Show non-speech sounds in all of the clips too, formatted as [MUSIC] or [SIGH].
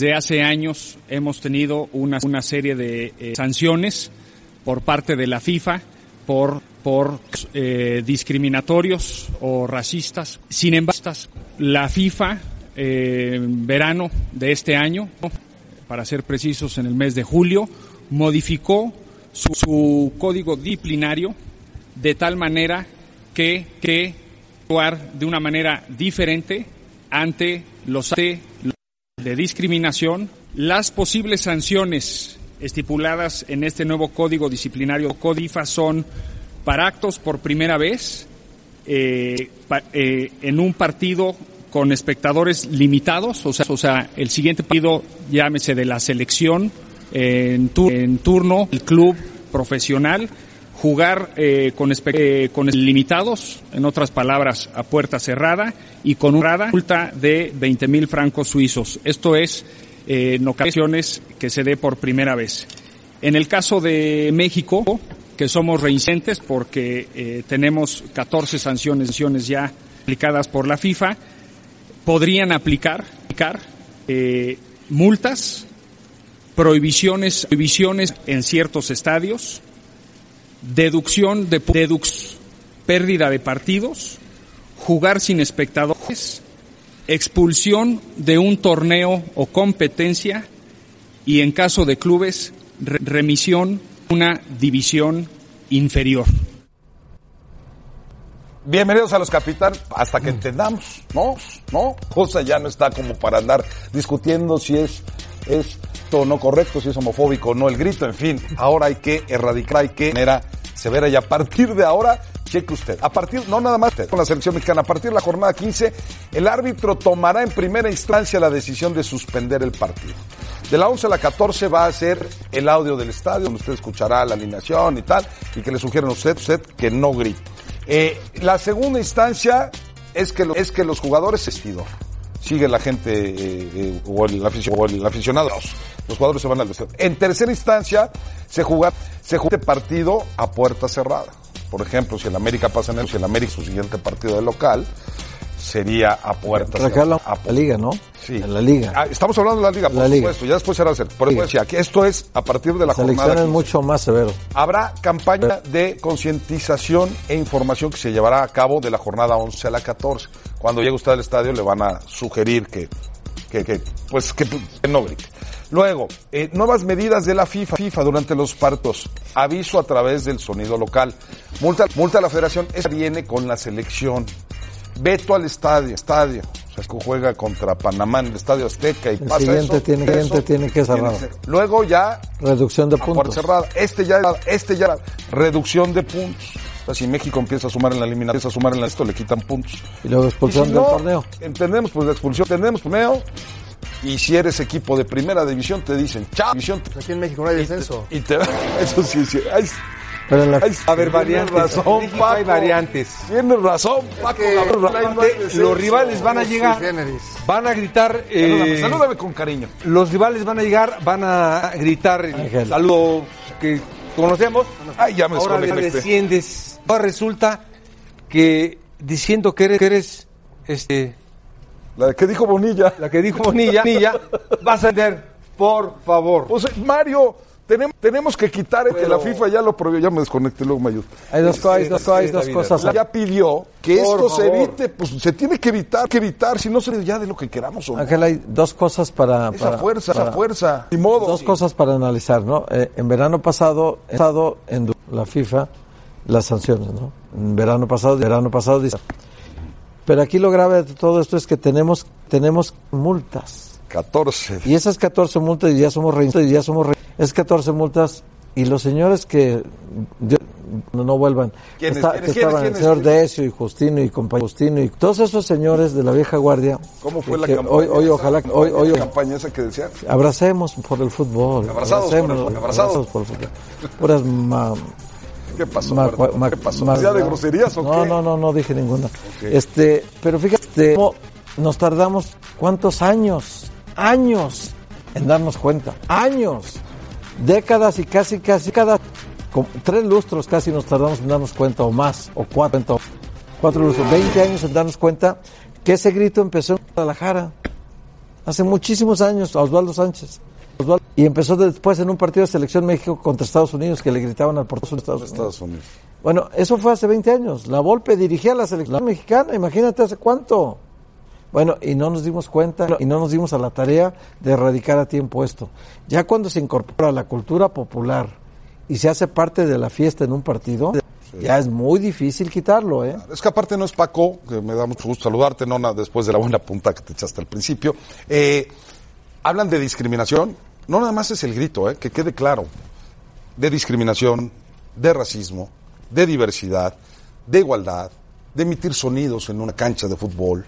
Desde hace años hemos tenido una, una serie de eh, sanciones por parte de la FIFA por, por eh, discriminatorios o racistas. Sin embargo, la FIFA, eh, en verano de este año, para ser precisos en el mes de julio, modificó su, código disciplinario de tal manera que, que actuar de una manera diferente ante los de discriminación, las posibles sanciones estipuladas en este nuevo código disciplinario CODIFA son para actos por primera vez eh, eh, en un partido con espectadores limitados, o sea, o sea, el siguiente partido llámese de la selección eh, en, en turno, el club profesional, jugar eh, con, eh, con limitados, en otras palabras, a puerta cerrada y con una multa de 20 mil francos suizos. Esto es eh, en ocasiones que se dé por primera vez. En el caso de México, que somos reincidentes porque eh, tenemos 14 sanciones, ya aplicadas por la FIFA, podrían aplicar, aplicar eh, multas, prohibiciones, prohibiciones en ciertos estadios, deducción de deducción, pérdida de partidos, jugar sin espectadores, expulsión de un torneo o competencia y en caso de clubes, re remisión una división inferior. Bienvenidos a los capitanes, hasta que entendamos, ¿no? ¿No? Cosa ya no está como para andar discutiendo si es, es o no correcto, si es homofóbico o no el grito, en fin, ahora hay que erradicar, hay que manera severa y a partir de ahora, cheque usted, a partir, no nada más con la selección mexicana, a partir de la jornada 15, el árbitro tomará en primera instancia la decisión de suspender el partido. De la 11 a la 14 va a ser el audio del estadio, donde usted escuchará la alineación y tal, y que le sugieren a usted, usted que no grite. Eh, la segunda instancia es que, es que los jugadores vestido. Sigue la gente eh, eh, o, el o, el aficionado. Los jugadores se van al vestidor. En tercera instancia se juega se juega este partido a puerta cerrada. Por ejemplo, si el América pasa en el, si el América su siguiente partido de local sería a puerta cerrada. A la liga, ¿no? Sí. En la liga. Ah, estamos hablando de la liga, por la supuesto. liga. Ya después será hacer. Por eso decía que esto es a partir de la, la jornada. Selección es mucho más severo. Habrá campaña de concientización e información que se llevará a cabo de la jornada 11 a la 14. Cuando llegue usted al estadio le van a sugerir que, que, que pues que, que no grite. Luego, eh, nuevas medidas de la FIFA, FIFA durante los partos. Aviso a través del sonido local. Multa, multa a la federación. Esa viene con la selección. Veto al estadio, estadio. O sea, que juega contra Panamá en el Estadio Azteca y El pasa siguiente eso. tiene, eso siguiente tiene que cerrar. tiene. Luego ya Reducción de a puerta puntos. cerrada. Este ya, este ya, reducción de puntos. O sea, si México empieza a sumar en la eliminación, empieza a sumar en la esto, le quitan puntos. Y luego expulsión Y si del no, torneo. Entendemos pues la expulsión, entendemos torneo. Y si eres equipo de primera división, te dicen, chao, división. Aquí en México no hay descenso. Y te [LAUGHS] eso sí, sí. Ay, Pero en la, ay, A ver, variantes. razón, México hay Paco. variantes. Tienes razón, Paco. que hay descenso. los rivales van a llegar, van a gritar, eh, salúdame con cariño. los rivales van a llegar, van a gritar el Ángel. saludo que conocemos. Ay, ya me Ahora desciendes. Ahora resulta que diciendo que eres, que eres este, La que dijo Bonilla. la que dijo Bonilla, [LAUGHS] Bonilla, vas a entender, por favor. Pues Mario, tenemos, tenemos que quitar que Pero- la FIFA ya lo prohibió, ya me desconecté, luego me ayuda. hay dos, co- hay dos, co- hay sí, dos David, cosas. La ya pidió que Por esto se evite, pues se tiene que evitar, que evitar, si no se ya de lo que queramos o no. Ángel, hay dos cosas para... Esa para- fuerza, esa fuerza. Ni modo. Dos cosas para analizar, ¿no? Eh, en verano pasado, he estado en la FIFA las sanciones, ¿no? En verano pasado, verano pasado dice. Pero aquí lo grave de todo esto es que tenemos, tenemos multas. 14. Y esas 14 multas y ya somos rey, y ya somos rey, esas 14 multas y los señores que no, no vuelvan, ¿Quiénes, está- quiénes, que estaban quiénes, el señor? Decio y Justino y compañía Justino y todos esos señores de la vieja guardia. ¿Cómo fue que- la que campaña? Hoy, hoy esa? ojalá, hoy, hoy, la campaña esa que decían. abracemos por el fútbol. Abrazados por el- abrazados. por el fútbol. Puras ma- ¿Qué pasó? ma- ma- ¿Qué pasó? ma- ¿Ya de groserías o no, qué? No, no, no dije ninguna. Este, pero fíjate, cómo nos tardamos cuántos años, años en darnos cuenta, años, décadas y casi, casi cada tres lustros casi nos tardamos en darnos cuenta o más o cuatro, cuatro lustros, 20 años en darnos cuenta que ese grito empezó en Guadalajara hace muchísimos años a Osvaldo Sánchez. Osvaldo- y empezó después en un partido de selección México contra Estados Unidos que le gritaban al portero de Estados Unidos. Estados Unidos. Bueno, eso fue hace 20 años. La Volpe dirigía la selección mexicana, imagínate hace cuánto. Bueno, y no nos dimos cuenta y no nos dimos a la tarea de erradicar a tiempo esto. Ya cuando se incorpora a la cultura popular y se hace parte de la fiesta en un partido, ya es muy difícil quitarlo, ¿eh? Es que aparte no es Paco, que me da mucho gusto saludarte, Nona, después de la buena punta que te echaste al principio. Eh, hablan de discriminación, no nada más es el grito, eh, que quede claro. De discriminación, de racismo, de diversidad, de igualdad, de emitir sonidos en una cancha de fútbol.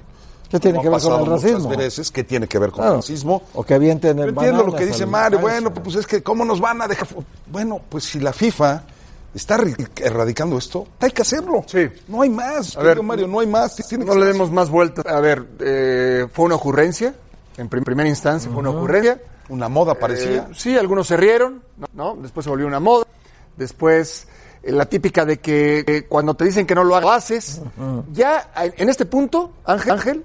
¿Qué tiene que ver con el muchas racismo? veces, ¿qué tiene que ver con Claro. el racismo? O que avienten el entiendo lo que dice Mario. Bueno, pues es que, ¿cómo nos van a dejar? Bueno, pues si la FIFA está erradicando esto, hay que hacerlo. Sí. No hay más. A ver, Mario, no hay más. Tiene que No le demos más vueltas. A ver, eh, fue una ocurrencia. En prim- primera instancia fue una ocurrencia. Una moda parecía. Eh, sí, algunos se rieron, ¿no? ¿no? Después se volvió una moda. Después, eh, la típica de que eh, cuando te dicen que no lo hagas, lo haces. Ya en en este punto, Ángel, Ángel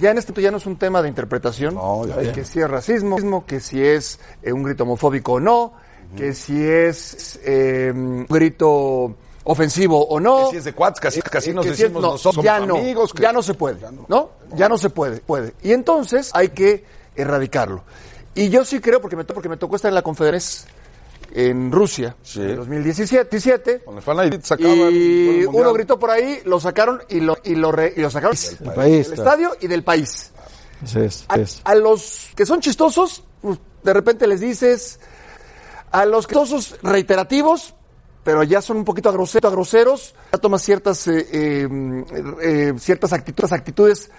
ya en este ya no es un tema de interpretación. No, ya, ya. Que si es racismo, que si es eh, un grito homofóbico o no, que si es eh, un grito ofensivo o no. Que si es de casi, casi Eh, nos que si es- decimos no, nosotros ya somos no, amigos. que- ya no se puede, ¿no? Ya no se puede, puede. Y entonces hay que erradicarlo. Y yo sí creo, porque me, porque me tocó estar en la conferencia en Rusia, Sí. en 2017, 17, Con el fan ID sacaban y uno gritó por ahí, lo sacaron y lo, y lo, re- y lo sacaron país, del claro. estadio y del país. Sí, es, A, es. a los que son chistosos, de repente les dices, a los que chistosos reiterativos, pero ya son un poquito groseros, groseros ya tomas ciertas, eh, eh, eh, ciertas actitudes, actitudes,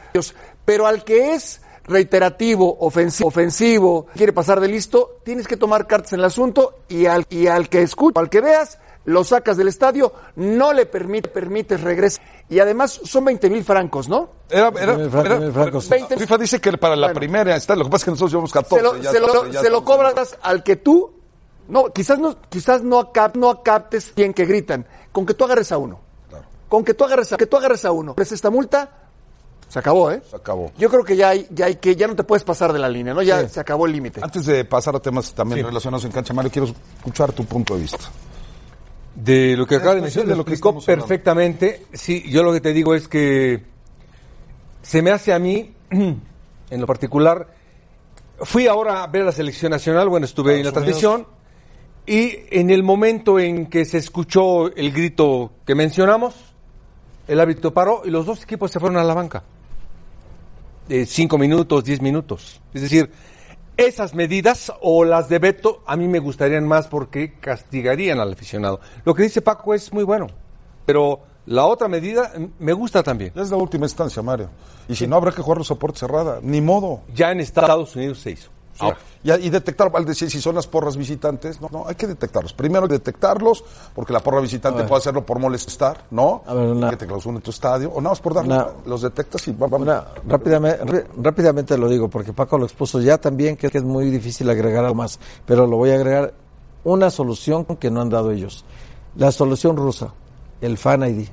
pero al que es reiterativo, ofensivo, ofensivo, quiere pasar de listo, tienes que tomar cartas en el asunto y al, y al que escucha, al que veas, lo sacas del estadio, no le permite, permites regresar. Y además son 20 mil francos, ¿no? Era, era, Mil francos, era- francos. la FIFA dice que para la Bueno. primera está, lo que pasa es que nosotros llevamos 14. se lo, ya se lo- ya se cobras al que tú, no, quizás no, quizás no, acap- no captes bien que gritan, con que tú agarres a uno. Con que tú agarres a, que tú agarres a uno. ¿Ves esta multa? Se acabó, ¿eh? Se acabó. Yo creo que ya hay, ya hay que, ya no te puedes pasar de la línea, ¿no? Ya se acabó el límite. Antes de pasar a temas también relacionados en cancha, Mario, quiero escuchar tu punto de vista. De lo que acaba de mencionar, de lo que explicó perfectamente. Sí, yo lo que te digo es que se me hace a mí, [CLEARS THROAT] en lo particular, fui ahora a ver la selección nacional, bueno, estuve en la transmisión, y en el momento en que se escuchó el grito que mencionamos, el árbitro paró y los dos equipos se fueron a la banca. De cinco minutos, diez minutos. Es decir, esas medidas o las de Beto a mí me gustarían más porque castigarían al aficionado. Lo que dice Paco es muy bueno, pero la otra medida mm, me gusta también. Es la última instancia, Mario. Y si no, habrá que jugar los puerta cerrada. Ni modo. Ya en Estados Unidos se hizo. Ahora, y, y detectar, al decir si son las porras visitantes, no, no, hay que detectarlos. Primero hay que detectarlos, porque la porra visitante puede hacerlo por molestar, ¿no? A ver, una- que te clausuren tu estadio, o nada más por darle, Una- los detectas y va- vamos. Una- rápidamente, rá- rápidamente lo digo, porque Paco lo expuso ya también, que es muy difícil agregar algo más, pero lo voy a agregar una solución que no han dado ellos. La solución rusa, el Fan ID.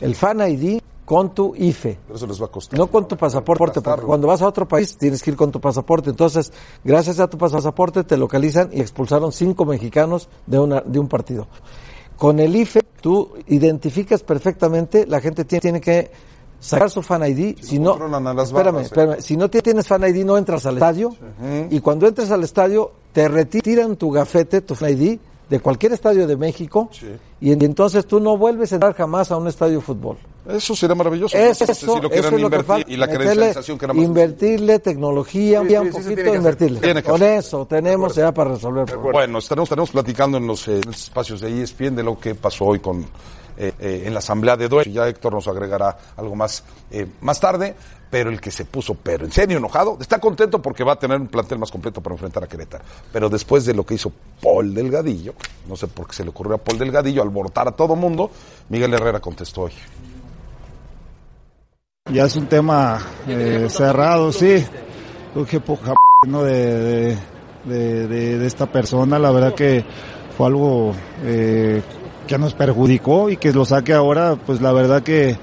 El Fan ID con tu IFE. Pero eso les va a costar. No con tu pasaporte, porque cuando vas a otro país tienes que ir con tu pasaporte. Entonces, gracias a tu pasaporte te localizan y expulsaron cinco mexicanos de, una, de un partido. Con el IFE tú identificas perfectamente, la gente tiene, tiene que sacar su fan ID. Si no, a las espérame, barras, eh. espérame, si no tienes fan ID no entras al estadio y cuando entres al estadio te retiran tu gafete, tu fan ID de cualquier estadio de México y en- entonces tú no vuelves a entrar jamás a un estadio de fútbol. Eso sería maravilloso. Eso, No sé si lo eso quieran es lo que invertir falta. y la credencialización que era más. Invertirle tecnología, Sí, sí, un sí, poquito tiene que hacer. invertirle. Tiene que Con hacer. eso tenemos ya para resolver el problema. Bueno, estaremos, estaremos platicando en los, eh, en los espacios de ESPN de lo que pasó hoy con eh, eh, en la asamblea de dueños. Ya Héctor nos agregará algo más eh, más tarde, pero el que se puso, pero en serio enojado, está contento porque va a tener un plantel más completo para enfrentar a Querétaro. Pero después de lo que hizo Paul Delgadillo, no sé por qué se le ocurrió a Paul Delgadillo alborotar a todo mundo, Miguel Herrera contestó hoy. Ya es un tema eh, cerrado, sí. Creo que poca ¿no? de, de, esta persona, la verdad que fue algo eh, que nos perjudicó y que lo saque ahora, pues la verdad que,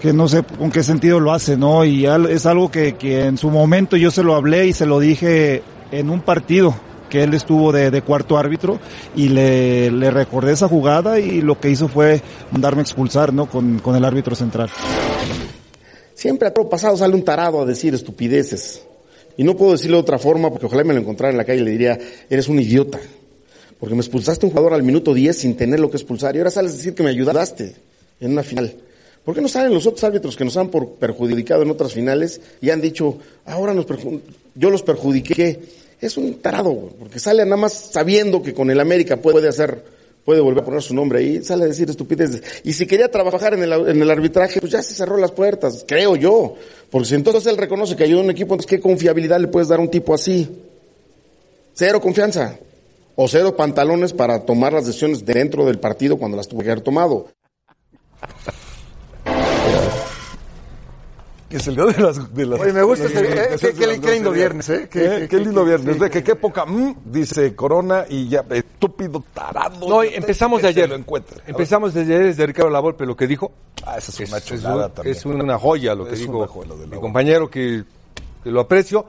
que no sé con qué sentido lo hace, ¿no? Y es algo que, que en su momento yo se lo hablé y se lo dije en un partido que él estuvo de, de cuarto árbitro y le, le recordé esa jugada y lo que hizo fue mandarme a expulsar, ¿no? Con, con el árbitro central. Siempre a todo pasado sale un tarado a decir estupideces. Y no puedo decirlo de otra forma porque ojalá me lo encontrara en la calle y le diría, eres un idiota. Porque me expulsaste un jugador al minuto 10 sin tener lo que expulsar y ahora sales a decir que me ayudaste en una final. ¿Por qué no salen los otros árbitros que nos han perjudicado en otras finales y han dicho, ahora nos yo los perjudiqué? Es un tarado, porque sale nada más sabiendo que con el América puede hacer, puede volver a poner su nombre ahí, sale a decir estupideces. Y si quería trabajar en el, en el arbitraje, pues ya se cerró las puertas, creo yo. Porque si entonces él reconoce que a un equipo, entonces ¿qué confiabilidad le puedes dar a un tipo así? Cero confianza. O cero pantalones para tomar las decisiones dentro del partido cuando las tuvo que haber tomado. Que es el día de las... De las Oye, me gusta este- de las- eh, qué- qué- de las qué lindo viernes, ¿eh? Qué- Qué, qué- qué lindo qué- viernes. Ve que qué poca... mm, dice Corona y ya... Estúpido tarado. No, empezamos de ayer. lo encuentre. Empezamos desde ayer, desde Ricardo Lavolpe, lo que dijo. Ah, esa es Es, una es chulada un- también. es una joya lo que Es dijo de mi compañero, que, que lo aprecio.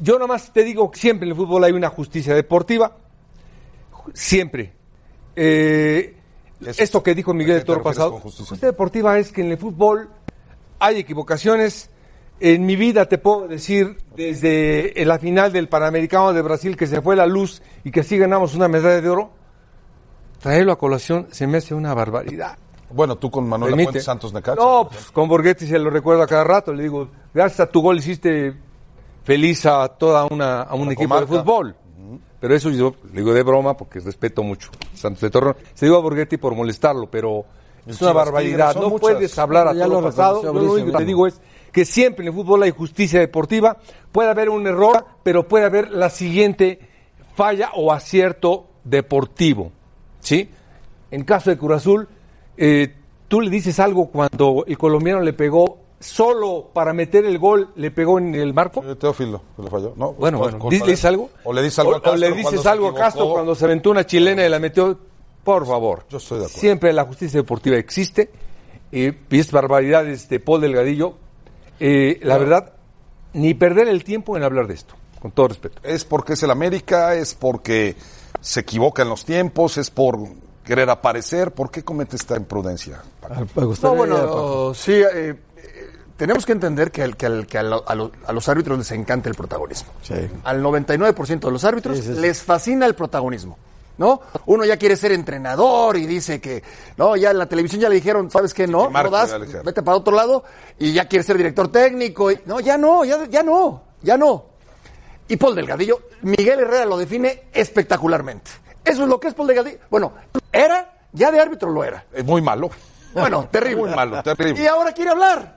Yo nada más te digo que siempre en el fútbol hay una justicia deportiva. Siempre. Eh, Eso esto que dijo ¿a Miguel qué el te Toro pasado. Justicia deportiva es que en el fútbol hay equivocaciones. En mi vida te puedo decir, desde la final del Panamericano de Brasil, que se fue la luz y que así ganamos una medalla de oro, traerlo a colación se me hace una barbaridad. Bueno, tú con Manuel. Fuentes Santos Necaxa. No, pues, con Borghetti se lo recuerdo a cada rato. Le digo, gracias a tu gol hiciste feliz a toda una, a un equipo de fútbol. Pero eso yo le digo de broma porque respeto mucho a Santos de Torreón. Se digo a Borghetti por molestarlo, pero es una barbaridad. No muchas. puedes hablar a Ya todo lo pasado. Yo lo único que te digo es que siempre en el fútbol hay justicia deportiva. Puede haber un error, pero puede haber la siguiente falla o acierto deportivo. ¿Sí? En caso de Cruz Azul, eh, tú le dices algo cuando el colombiano le pegó solo para meter el gol, le pegó en el marco. Eh, Teófilo, que le falló. No, Bueno, pues, bueno, ¿le dices algo? O le dices algo O- a Castro o le dices algo a Castro cuando se aventó una chilena y la metió. Por favor. Yo estoy de acuerdo. Siempre la justicia deportiva existe. Eh, y es barbaridades de Paul Delgadillo. Eh, la verdad, ni perder el tiempo en hablar de esto, con todo respeto. Es porque es el América, es porque se equivoca en los tiempos, es por querer aparecer. ¿Por qué comete esta imprudencia? Ah, Me No, bueno, sí, eh, eh, tenemos que entender que, a, lo- a lo- a los árbitros les encanta el protagonismo. Sí. Al 99% de los árbitros Sí, sí, sí. les fascina el protagonismo. ¿No? Uno ya quiere ser entrenador y dice que, no, ya en la televisión ya le dijeron, ¿sabes qué? No, no das, vete para otro lado y ya quiere ser director técnico. Y, no, ya no, ya, ya no, ya no. Y Paul Delgadillo, Miguel Herrera lo define espectacularmente. Eso es lo que es Paul Delgadillo. Bueno, era, ya de árbitro lo era. Es muy malo. Bueno, [LAUGHS] terrible. Muy malo, terrible. Y ahora quiere hablar.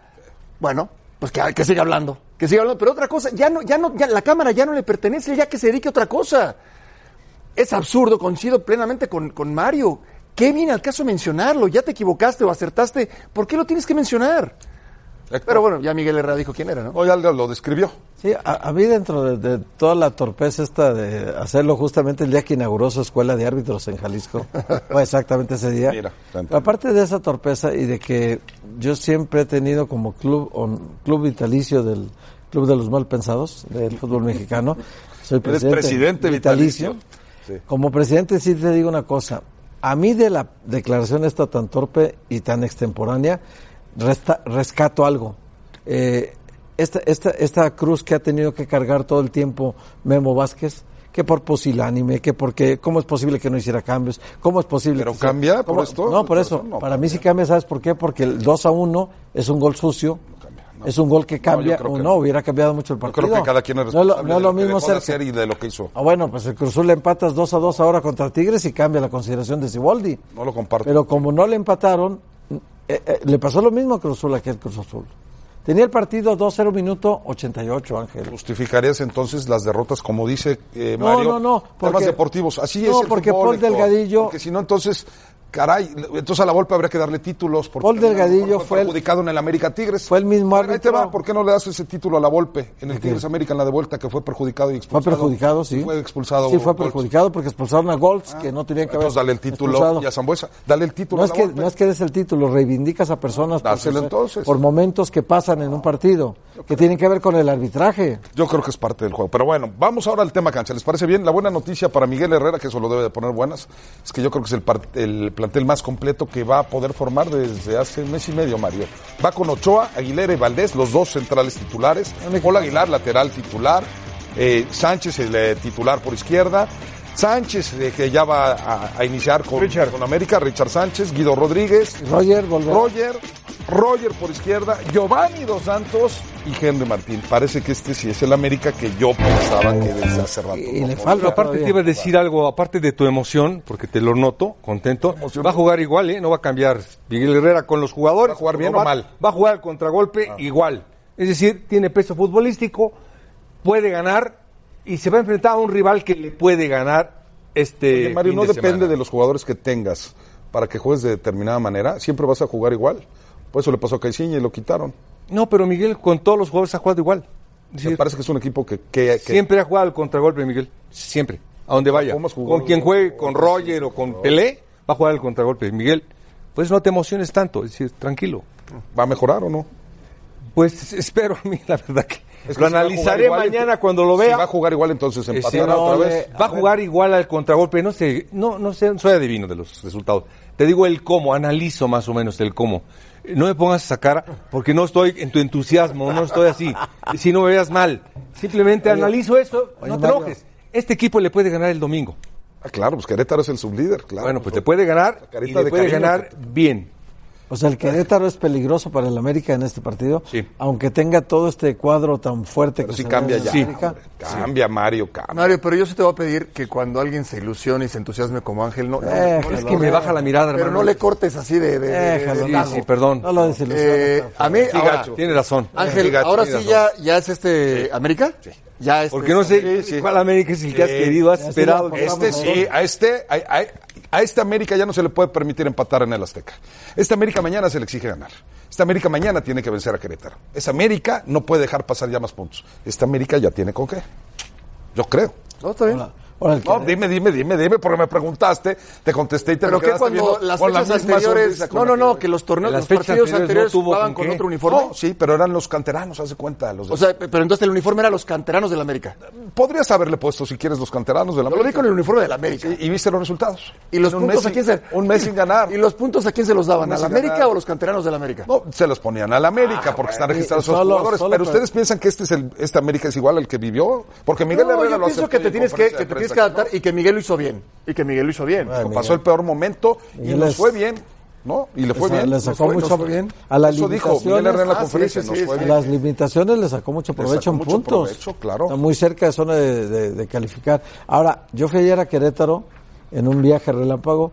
Bueno, pues que, que siga hablando. Que siga hablando. Pero otra cosa, ya no, ya no, ya la cámara ya no le pertenece, ya que se dedique a otra cosa. Es absurdo, coincido plenamente con, con Mario. ¿Qué viene al caso mencionarlo? Ya te equivocaste o acertaste. ¿Por qué lo tienes que mencionar? Pero bueno, ya Miguel Herrera dijo quién era, ¿no? Ya lo describió. Sí, a, a mí dentro de, de toda la torpeza esta de hacerlo justamente el día que inauguró su escuela de árbitros en Jalisco, [LAUGHS] fue exactamente ese día. Mira, tanto. Aparte de esa torpeza y de que yo siempre he tenido como club, on- club vitalicio del Club de los Mal Pensados del fútbol mexicano, soy Eres presidente, presidente vitalicio. Sí. Como presidente sí te digo una cosa, a mí de la declaración esta tan torpe y tan extemporánea, resta- rescato algo. Eh, esta, esta, esta cruz que ha tenido que cargar todo el tiempo Memo Vázquez, que por pusilánime, que porque, ¿cómo es posible que no hiciera cambios? ¿Cómo es posible ¿Pero que cambia por esto? No, por Por eso. no Para mí sí cambia, ¿sabes por qué? Porque el 2 a 1 es un gol sucio. Es un gol que cambia, que no, no. hubiera cambiado mucho el Yo partido. creo que cada quien es No responsable lo, no de lo que mismo ser hacer y de lo que hizo. Ah, bueno, pues el Cruz Azul le empatas 2 a 2 ahora contra Tigres y cambia la consideración de Siboldi. No lo comparto. Pero como no le empataron, eh, eh, le pasó lo mismo a Cruz Azul aquí al Cruz Azul. Tenía el partido 2-0 minuto 88, Ángel. ¿Justificarías entonces las derrotas, como dice eh, No, Mario? no, no, Temas porque- deportivos. Así no, es el porque fútbol, Paul. Delgadillo- Porque si no, entonces, caray, entonces a la Volpe habría que darle títulos. Porque Paul a Delgadillo fue perjudicado en el América Tigres. fue el mismo Bueno, Ahí te árbitro. va, ¿por qué no le das ese título a la Volpe en el Tigres América en la de vuelta que fue perjudicado y Fue expulsado? perjudicado, sí. Fue expulsado. Sí, fue Golds. perjudicado porque expulsaron a Golds, que no tenían que haber Entonces dale el título expulsado. y a Zambuesa. Dale el título No a es, la que, Volpe. no es que des el título, reivindicas a personas por, Dáselo sus- entonces. por momentos que pasan en un partido, que tienen que ver con el arbitraje. Yo creo que es parte del juego. Pero bueno, vamos ahora al tema cancha. ¿Les parece bien? La buena noticia para Miguel Herrera, que eso lo debe de poner buenas, es que yo creo que es el, el plantel más completo que va a poder formar desde hace mes y medio, Mario. Va con Ochoa, Aguilera y Valdés, los dos centrales titulares. Paul Aguilar, lateral titular. eh, Sánchez, el eh, titular por izquierda. Sánchez, eh, que ya va a, a iniciar con, con América. Richard Sánchez, Guido Rodríguez. Roger. Roger, Roger por izquierda, Giovanni Dos Santos y Henry Martín. Parece que este sí es el América que yo pensaba que desde hace rato. Y no le falta aparte todavía. te iba a decir algo, aparte de tu emoción, porque te lo noto, contento. Va a jugar igual, ¿eh? No va a cambiar Miguel Herrera con los jugadores. ¿Va a jugar bien o mal? Va a jugar al contragolpe igual. Es decir, tiene peso futbolístico, puede ganar y se va a enfrentar a un rival que le puede ganar este Oye, Mario, fin no de depende semana. de los jugadores que tengas para que juegues de determinada manera. Siempre vas a jugar igual. Por eso le pasó a Caixinha y lo quitaron. No, pero Miguel con todos los jugadores ha jugado igual. Me parece que es un equipo que... que- que- Siempre ha jugado al contragolpe, Miguel. Siempre. A donde vaya. Con quien juegue, con Roger o con Pelé, va a jugar al contragolpe. Miguel, pues no te emociones tanto. Es decir, tranquilo. ¿Va a mejorar o no? Pues [LAUGHS] espero [LAUGHS] a mí, la verdad que, Es que lo si analizaré igual, mañana cuando lo Si vea. va a jugar igual, entonces Eh, empatará no, otra vez. va a jugar igual al contragolpe. No sé, no, no sé, soy adivino de los resultados. Te digo el cómo, analizo más o menos el cómo. No me pongas esa cara porque no estoy en tu entusiasmo, no estoy así. Si no me veas mal, simplemente analizo eso, oye, no te enojes. Este equipo le puede ganar el domingo. Ah, claro, pues Querétaro es el sublíder, claro. bueno, pues te puede ganar y de puede cariño ganar bien. O sea, el Querétaro es peligroso para el América en este partido. Sí. Aunque tenga todo este cuadro tan fuerte Pero que sí se cambia ya. América. hombre. Cambia, Mario, cambia. Mario, pero yo sí te voy a pedir que cuando alguien se ilusione y se entusiasme como Ángel, no, Es que me baja la mirada, pero hermano. no le cortes así de... de- Sí, sí, perdón. No lo desilusiones. Eh, a mí, Sí, ahora, gacho. Tienes razón. Ángel, Sí, gacho, ahora sí ya, ya es este América. Ya este Porque no es sé sí. cuál América es el que has Sí. querido, has sí esperado. Este sí, a este, a, a- a este América ya no se le puede permitir empatar en el Azteca. Este América mañana se le exige ganar. Este América mañana tiene que vencer a Querétaro. Ese América no puede dejar pasar ya más puntos. Este América ya tiene con qué. Yo creo. No, está bien. El No, dime, dime, dime, dime, porque me preguntaste, te contesté y te Pero me que quedaste cuando las con la fechas anteriores, no, la no, no, que los torneos, Las los fechas partidos anteriores anteriores no tuvo jugaban con otro uniforme. No, sí, pero eran los canteranos, haz de cuenta. Los de- O sea, pe- pero entonces el uniforme era los canteranos del América. podrías haberle puesto, si quieres, los canteranos de la Yo lo vi con el uniforme del América. Y, y viste los resultados. ¿Y los Un puntos mes a quién se Un mes sin ganar. ¿Y los puntos a quién se los daban? ¿Al sin América ganar. o los canteranos del América? No, se los ponían al América porque están registrados solo- jugadores. pero ustedes piensan que este es el, este América es igual al que vivió, porque Miguel Herrera yo lo pienso aceptó que te en tienes que, que tienes adaptar y que Miguel lo hizo bien. Y que Miguel lo hizo bien. Ay. Pasó el peor momento y nos fue bien, ¿no? Y le fue bien. le sacó mucho bien. a las bien. Las limitaciones le sacó mucho provecho sacó en mucho puntos. provecho, claro. Está muy cerca de zona de, de- de calificar. Ahora, yo fui ayer a Querétaro en un viaje relámpago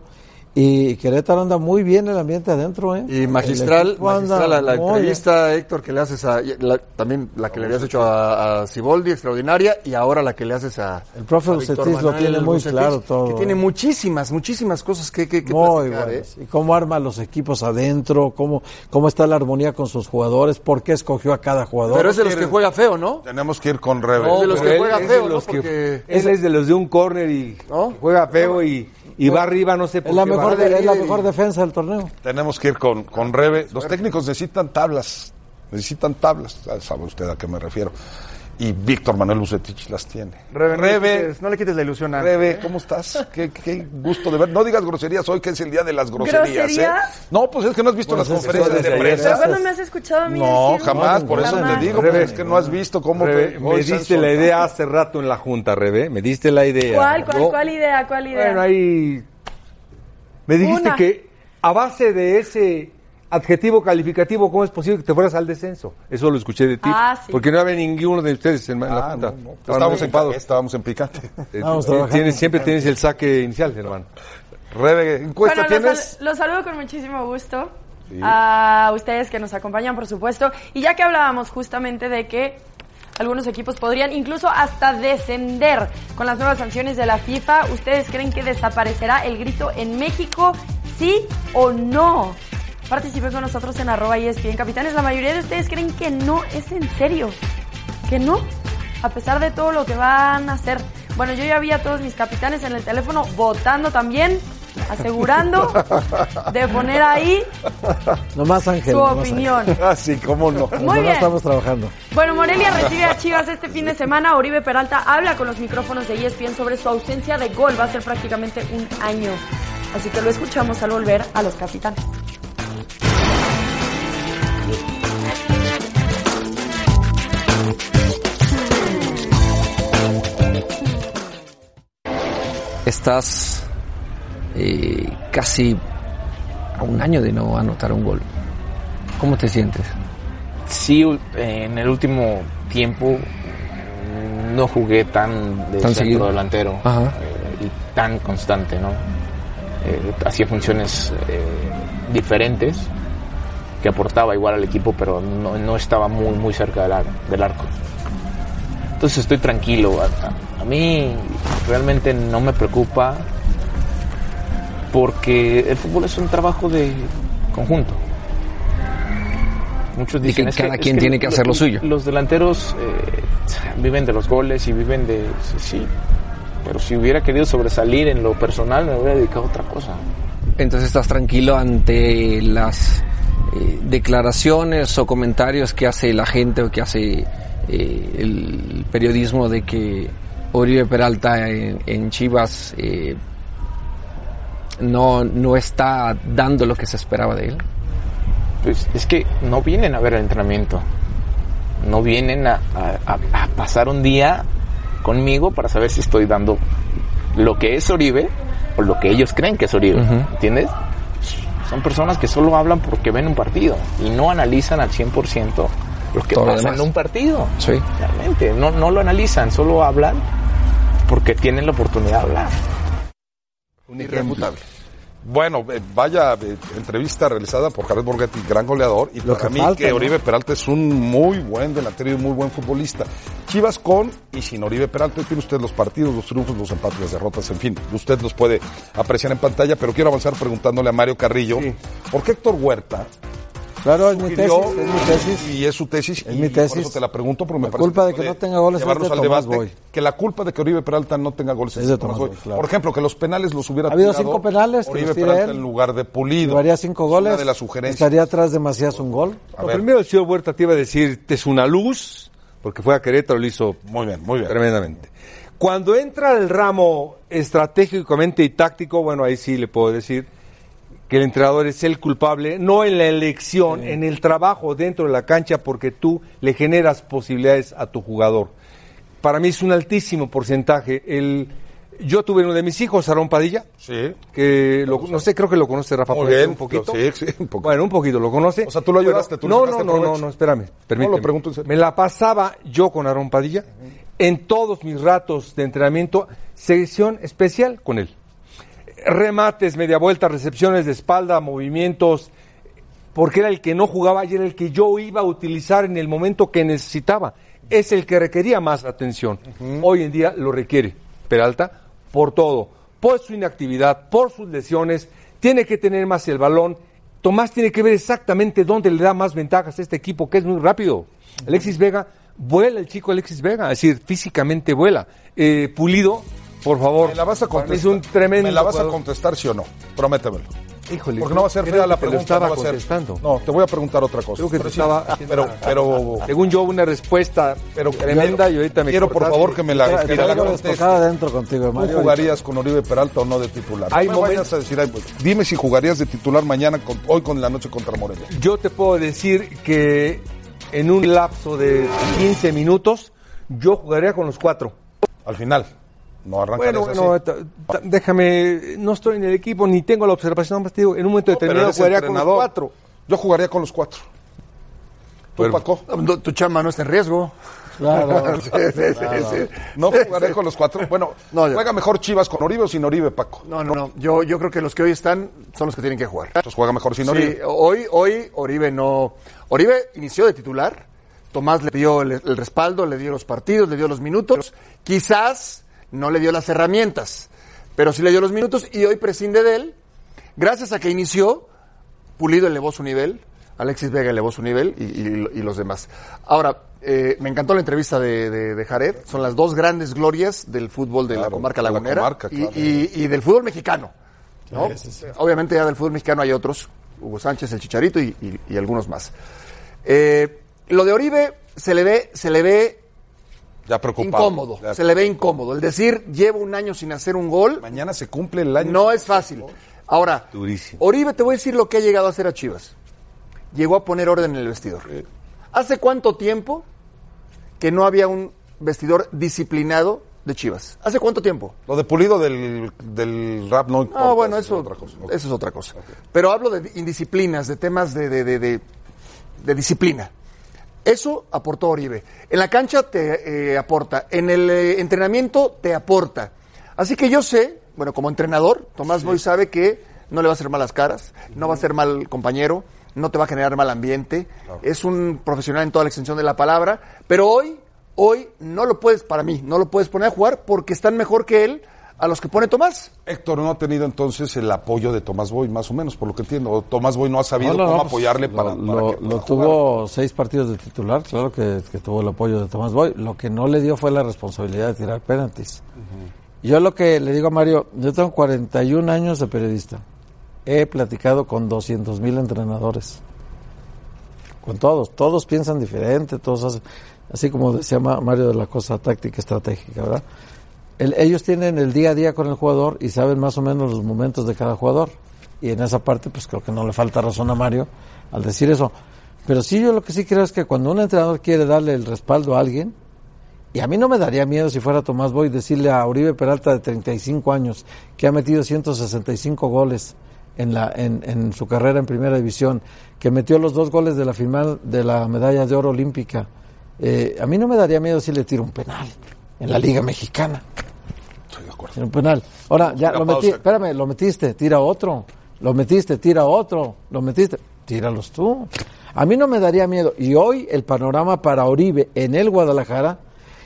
y Querétaro anda muy bien el ambiente adentro, ¿eh? Y magistral, magistral la, la entrevista, Héctor, que le haces a, la- también la que le habías hecho a, a Siboldi, extraordinaria, y ahora la que le haces a... El profe Bucetich lo tiene muy claro todo, Que tiene ¿eh? muchísimas, muchísimas cosas que, que, que Muy platicar. ¿eh? Y cómo arma los equipos adentro, cómo, cómo está la armonía con sus jugadores, por qué escogió a cada jugador. Pero es de los que juega feo, ¿no? Tenemos que ir con Rebe. No, de los que él juega es feo, de ¿no? los que- Porque- Él es de los de un córner y ¿No? juega feo y, y va arriba, no sé por es la qué mejor, va. de- es la líder y- mejor defensa del torneo. Tenemos que ir con, con Rebe. Los técnicos necesitan tablas. Necesitan tablas. Sabe usted a qué me refiero. Y Víctor Manuel Bucetich las tiene. Rebe, no le Rebe, quites- no le quites la ilusión a Rebe, ¿cómo estás? [LAUGHS] Qué, qué gusto de ver. No digas groserías hoy, que es el día de las groserías. ¿Grosería? ¿eh? No, pues es que no has visto Pues las conferencias de prensa. ¿Pero cuándo me has escuchado a mí No, decir? jamás, por eso Jamás. te digo, Rebe, pues es que no has visto cómo Rebe, te- me diste la idea hace rato en la junta, Rebe. Me diste la idea. ¿Cuál, cuál, Yo- cuál idea, cuál idea? Bueno, ahí me dijiste Una. que a base de ese adjetivo calificativo, ¿cómo es posible que te fueras al descenso? Eso lo escuché de ti. Ah, sí. Porque no había ninguno de ustedes en, en la Ah, junta. no, no. Estaban Estábamos, en, ocupados. estábamos en picante. [LAUGHS] Eh, eh, tienes- siempre tienes el saque inicial, hermano. Rebe, ¿encuesta Bueno, los, tienes? sal- los saludo con muchísimo gusto. A ustedes que nos acompañan, por supuesto. Y ya que hablábamos justamente de que algunos equipos podrían incluso hasta descender con las nuevas sanciones de la FIFA, ¿ustedes creen que desaparecerá el grito en México? ¿Sí o no? Participen con nosotros en arroba ESPN Capitanes. La mayoría de ustedes creen que no es en serio. ¿Que no? A pesar de todo lo que van a hacer. Bueno, yo ya vi a todos mis capitanes en el teléfono votando también, asegurando [LAUGHS] de poner ahí Nomás Ángel. su nomás opinión. Ah, sí, cómo no. Muy bien. estamos trabajando. Bueno, Morelia recibe a Chivas este fin de semana. Oribe Peralta habla con los micrófonos de ESPN sobre su ausencia de gol. Va a ser prácticamente un año. Así que lo escuchamos al volver a los capitanes. Estás eh, casi a un año de no anotar un gol. ¿Cómo te sientes? Sí, en el último tiempo mm, no jugué tan de ¿Tan centro delantero Ajá. eh, y tan constante, ¿no? Eh, hacía funciones diferentes que aportaba igual al equipo, pero no, no estaba muy muy cerca del, ar- del arco. Entonces estoy tranquilo. A, a- a mí realmente no me preocupa porque el fútbol es un trabajo de conjunto. Muchos Y dicen que "Es cada es quien tiene que hacer lo suyo". Los delanteros eh, viven de los goles y viven de sí, pero si hubiera querido sobresalir en lo personal me hubiera dedicado a otra cosa. Entonces estás tranquilo ante las eh, declaraciones o comentarios que hace la gente o que hace eh, el periodismo de que Oribe Peralta en, en Chivas eh, no, no está dando lo que se esperaba de él. Pues es que no vienen a ver el entrenamiento, no vienen a, a- a- a pasar un día conmigo para saber si estoy dando lo que es Oribe o lo que ellos creen que es Oribe. ¿entiendes? Son personas que solo hablan porque ven un partido y no analizan al 100% lo que Todo pasa en un partido. Sí. Realmente, no, no lo analizan, solo hablan porque tienen la oportunidad de hablar. Irrefutable. Bueno, eh, vaya eh, entrevista realizada por Jared Borghetti, gran goleador, y Lo para que mí falta, que ¿no? Oribe Peralta es un muy buen delantero y un muy buen futbolista. Chivas con y sin Oribe Peralta, tiene usted los partidos, los triunfos, los empates, las derrotas, en fin, usted los puede apreciar en pantalla, pero quiero avanzar preguntándole a Mario Carrillo, ¿por qué Héctor Huerta Claro, es mi tesis, es mi tesis. y es su tesis, Es y mi tesis. por eso te la pregunto, porque me La parece culpa de que no tenga goles es de Tomás debate, Boy. que la culpa de que Oribe Peralta no tenga goles Es de Tomás Boy, claro. Por ejemplo, que los penales los hubiera Ha habido tirado cinco penales que Oribe Peralta él. en lugar de Pulido. Llevaría cinco Es goles. Una de las sugerencias. Estaría atrás de Macías un gol. A Lo ver, primero, el señor Huerta te iba a decir, te es una luz, porque fue a Querétaro, lo hizo muy bien, muy bien. tremendamente. Cuando entra el ramo estratégicamente y táctico, bueno, ahí sí le puedo decir que el entrenador es el culpable, no en la elección, en el trabajo dentro de la cancha, porque tú le generas posibilidades a tu jugador. Para mí es un altísimo porcentaje. El, yo tuve uno de mis hijos, Aarón Padilla, Sí. que lo- no sé, creo que lo conoce Rafa Muy bien, un poquito. sí, sí, un poquito. Bueno, un poquito lo conoce. O sea, tú lo ayudaste, tú No, no, no, no, no, espérame, permíteme. lo pregunto en serio. Me la pasaba yo con Aarón Padilla en todos mis ratos de entrenamiento, sesión especial con él. Remates, media vuelta, recepciones de espalda, movimientos, porque era el que no jugaba y era el que yo iba a utilizar en el momento que necesitaba. Es el que requería más atención. Hoy en día lo requiere Peralta por todo, por su inactividad, por sus lesiones, tiene que tener más el balón. Tomás tiene que ver exactamente dónde le da más ventajas a este equipo, que es muy rápido. Alexis Vega, vuela el chico Alexis Vega, es decir, físicamente vuela. Eh, Pulido, por favor. ¿Me la vas a contestar? Es un tremendo ¿Me la vas a contestar, sí o no? Prométemelo. Híjole, Porque no va a ser fea la pregunta. estaba no va a ser-. No, te voy a preguntar otra cosa. Creo que Pero estaba pero, pero, Según yo, una respuesta pero tremenda y ahorita me quiero por cortaste. favor que me la, que la contestes. adentro contigo, ¿Tú Mario. jugarías con Oribe Peralta o no de titular? Hay momentos- vayas a decir, pues, dime si jugarías de titular mañana, con- hoy con la noche contra Morelia. Yo te puedo decir que en un lapso de 15 minutos yo jugaría con los cuatro. Al final, no arrancarías Bueno, ta- déjame, no estoy en el equipo ni tengo la observación, más te digo, en un momento No, pero determinado jugaría con los cuatro. Yo jugaría con los cuatro. ¿Tú, Bueno. Paco? No, Tu chamba no está en riesgo. Claro. [LAUGHS] Sí, sí, sí, sí. ¿No jugaré con los cuatro? Bueno, No, juega mejor Chivas con Oribe o sin Oribe, Paco. No, no, no. Yo, yo creo que los que hoy están son los que tienen que jugar. Entonces juega mejor sin Sí, Oribe. hoy, hoy Oribe no. Oribe inició de titular. Tomás le dio el, el respaldo, le dio los partidos, le dio los minutos. Quizás no le dio las herramientas, pero sí le dio los minutos y hoy prescinde de él. Gracias a que inició, Pulido elevó su nivel, Alexis Vega elevó su nivel y, y- y los demás. Ahora, eh, me encantó la entrevista de, de, de Jared. Son las dos grandes glorias del fútbol de la comarca la lagunera comarca, y- claro. y- y del fútbol mexicano. ¿no? Obviamente ya del fútbol mexicano hay otros, Hugo Sánchez, el Chicharito y, y- y algunos más. Eh, lo de Oribe se le ve, se le ve Ya preocupado. incómodo, Ya. se le ve incómodo. El decir llevo un año sin hacer un gol Mañana se cumple el año. no es fácil. Ahora, Durísimo. Oribe te voy a decir lo que ha llegado a hacer a Chivas. Llegó a poner orden en el vestidor. ¿Hace cuánto tiempo que no había un vestidor disciplinado de Chivas? ¿Hace cuánto tiempo? Lo de Pulido del, del rap no importa. Ah, bueno, es eso, otra cosa. Eso es otra cosa. Pero hablo de indisciplinas, de temas de, de- de disciplina. Eso aportó Oribe. En la cancha te eh, aporta, en el eh, entrenamiento te aporta. Así que yo sé, bueno, como entrenador, Tomás Boy sabe que no le va a hacer malas caras, no va a ser mal compañero, no te va a generar mal ambiente. Es un profesional en toda la extensión de la palabra, pero hoy, hoy no lo puedes, para mí, no lo puedes poner a jugar porque están mejor que él a los que pone Tomás. Héctor no ha tenido entonces el apoyo de Tomás Boy, más o menos, por lo que entiendo. O Tomás Boy no ha sabido No, no, cómo no, pues, apoyarle lo- para, lo, para que pueda lo jugar. tuvo seis partidos de titular, claro que, que tuvo el apoyo de Tomás Boy. Lo que no le dio fue la responsabilidad de tirar penaltis. Yo lo que le digo a Mario, yo tengo 41 años de periodista. He platicado con 200 mil entrenadores. Con todos. Todos piensan diferente, todos hacen, así como decía Ma- Mario de la cosa táctica estratégica, ¿verdad? El- ellos tienen el día a día con el jugador y saben más o menos los momentos de cada jugador. Y en esa parte, pues creo que no le falta razón a Mario al decir eso. Pero sí, yo lo que sí creo es que cuando un entrenador quiere darle el respaldo a alguien, y a mí no me daría miedo si fuera Tomás Boy decirle a Uribe Peralta de 35 años, que ha metido 165 goles en, la, en, en su carrera en primera división, que metió los dos goles de la final de la medalla de oro olímpica. Eh, a mí no me daría miedo si le tiro un penal en la Liga Mexicana. Estoy de acuerdo. Tira un penal. Ahora, ya Una lo espérame, lo metiste, tira otro. Lo metiste, tira otro. Lo metiste, tíralos tú. A mí no me daría miedo. Y hoy el panorama para Oribe en el Guadalajara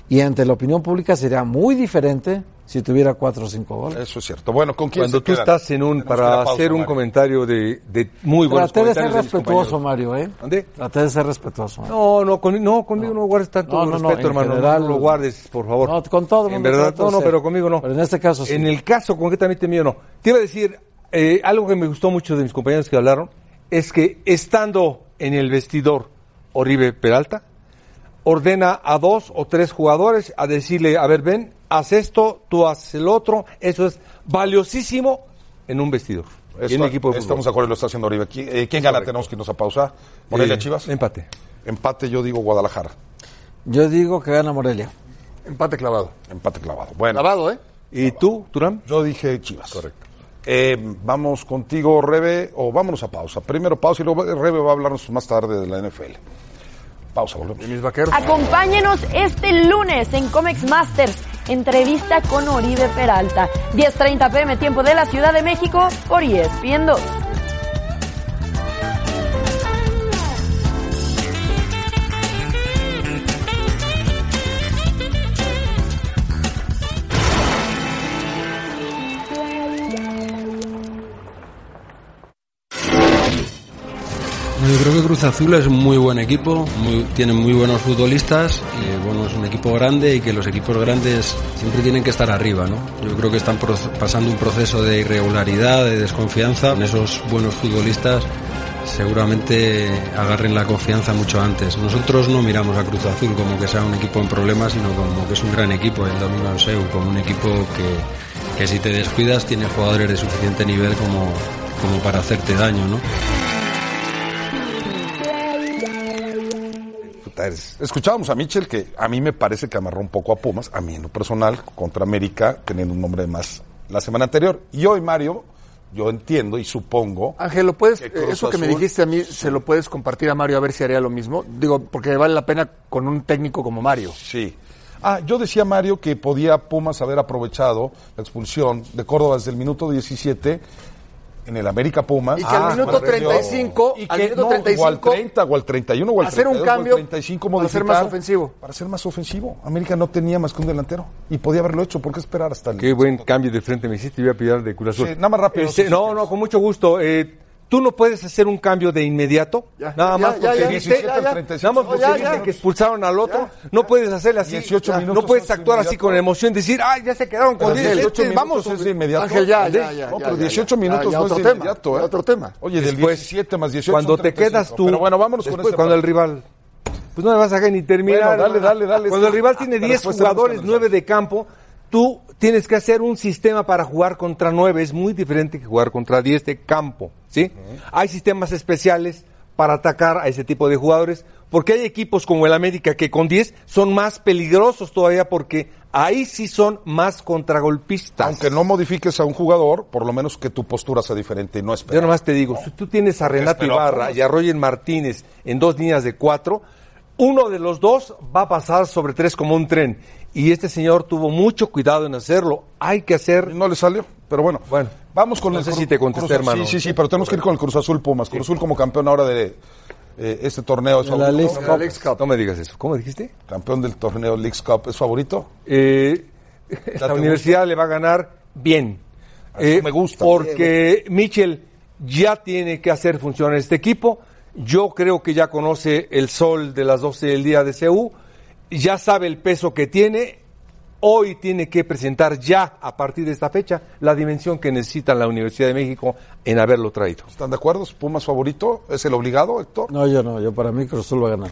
y ante la opinión pública sería muy diferente si tuviera cuatro o cinco goles. Eso es cierto. Bueno, ¿con quién Cuando se tú quedan? estás en un, Tenemos para pausa, hacer un Mario. comentario de, de muy buenos Traté de ser respetuoso. Mario, ¿eh? ¿Dónde? Traté de ser respetuoso. No, no, con- no, conmigo no, guardes tanto No, no, no, respeto, hermano. general- no lo guardes, por favor. No, con todo En mundo verdad, no, no, pero conmigo no. Pero en este caso sí. En el caso concretamente mío no. Te iba a decir, eh, algo que me gustó mucho de mis compañeros que hablaron, es que estando en el vestidor Oribe Peralta, ordena a dos o tres jugadores a decirle, a ver, ven, haz esto, tú haces el otro. Eso es valiosísimo en un vestidor. y en Esto- un equipo de fútbol. Estamos de acuerdo, lo está haciendo Oribe. ¿Qui- eh, ¿Quién gana? Tenemos que irnos a pausa. Morelia Eh, Chivas. Empate. Empate, yo digo Guadalajara. Yo digo que gana Morelia. Empate clavado. Empate clavado. Bueno, Clavado, ¿eh? ¿Y tú, Turán? yo dije Chivas. Correcto. vamos contigo, Rebe, o vámonos a pausa. Primero pausa y luego Rebe va a hablarnos más tarde de la NFL. Pausa, volvemos. Y mis vaqueros. Acompáñenos este lunes en Comex Masters. Entrevista con Oribe Peralta. 10.30 pm tiempo de la Ciudad de México por ESPN 2. Creo que Cruz Azul es muy buen equipo, muy, tienen muy buenos futbolistas, bueno, es un equipo grande y que los equipos grandes siempre tienen que estar arriba, ¿no? Yo creo que están pasando un proceso de irregularidad, de desconfianza. Con esos buenos futbolistas seguramente agarren la confianza mucho antes. Nosotros no miramos a Cruz Azul como que sea un equipo en problemas, sino como que es un gran equipo, el Domingo Anseu, como un equipo que, que si te descuidas tiene jugadores de suficiente nivel como, como para hacerte daño, ¿no? Escuchábamos a Michel que a mí me parece que amarró un poco a Pumas, a mí en lo personal, contra América, teniendo un nombre más la semana anterior. Y hoy, Mario, yo entiendo y supongo. Ángel, ¿lo puedes, que eso que me dijiste a mí, se lo puedes compartir a Mario a ver si haría lo mismo? Digo, porque vale la pena con un técnico como Mario. Sí. Ah, yo decía, Mario, que podía Pumas haber aprovechado la expulsión de Córdoba desde el minuto 17 en el América Pumas. Y que al minuto correcto. 35, Y al que, minuto no, 35, o al 30, o al 31, o al hacer un 32, o al cambio 35, para ser más ofensivo. Para ser más ofensivo. América no tenía más que un delantero. Y podía haberlo hecho. ¿Por qué esperar hasta el... Qué buen cambio de frente me hiciste, voy a pillar de. Sí, nada más rápido. Este, no, no, con mucho gusto. Eh, Tú no puedes hacer un cambio de inmediato, Ya, nada ya, más porque ya, viste, ya, ya, ya. nada más porque ya. que expulsaron al otro. No puedes hacerle así. 18 Ya, minutos no puedes es actuar así con emoción, decir, ay, ya se quedaron con Pero 10, 18 este, minutos vamos. es de inmediato. Ángel, ya, ya, ya, No, pero ya, 18 ya, minutos no otro es de tema, inmediato, ¿eh? otro tema. Oye, del Después, 17 más 18 Cuando te 35. quedas tú, Pero bueno, vámonos con este cuando el rival, pues no le vas a dejar ni terminar. Bueno, dale, dale, dale. Cuando el rival tiene Pero 10 después tenemos jugadores, que 9 de campo, tú tienes que hacer un sistema para jugar contra 9. Es muy diferente que jugar contra 10 de campo, ¿sí? Hay sistemas especiales para atacar a ese tipo de jugadores, porque hay equipos como el América que con 10 son más peligrosos todavía porque ahí sí son más contragolpistas. Aunque no modifiques a un jugador, por lo menos que tu postura sea diferente y no Yo esperar. nomás te digo, si tú tienes a Renato Ibarra y a Roger Martínez en dos líneas de cuatro, uno de los dos va a pasar sobre tres como un tren. Y este señor tuvo mucho cuidado en hacerlo. Hay que hacer... No le salió, pero bueno. Bueno, Vamos con no el sé Cruz- si te contesté, Cruz- hermano. Sí, sí, sí, pero tenemos que ir con el Cruz Azul Pumas. Cruz Azul como campeón ahora de eh, este torneo. ¿Es De la favorito? Leagues La Leagues Cup. No me digas eso. ¿Cómo dijiste? Campeón del torneo Leagues Cup. ¿Es favorito? Eh, [LAUGHS] la universidad le va a ganar bien. Eh, me gusta. Porque Michel ya tiene que hacer funcionar este equipo. Yo creo que ya conoce el sol de las 12 del día de CEU. Ya sabe el peso que tiene. Hoy tiene que presentar ya, a partir de esta fecha, la dimensión que necesita la Universidad de México en haberlo traído. ¿Están de acuerdo? ¿Es Pumas favorito? ¿Es el obligado, Héctor? No, yo no, yo para mí Cruz Azul va a ganar.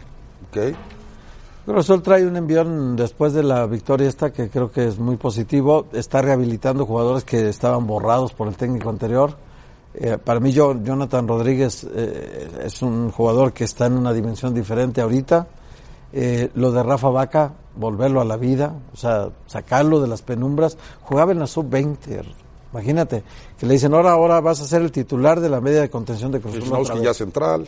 Ok. Cruz Azul trae un envión después de la victoria esta que creo que es muy positivo. Está rehabilitando jugadores que estaban borrados por el técnico anterior. Eh, para mí, yo, Jonathan Rodríguez eh, es un jugador que está en una dimensión diferente ahorita. Eh, lo de Rafa Vaca, volverlo a la vida, o sea, sacarlo de las penumbras. Jugaba en la sub-20. Imagínate, que le dicen, ahora, ahora vas a ser el titular de la media de contención de Cruz Lichnowsky vez". ya central.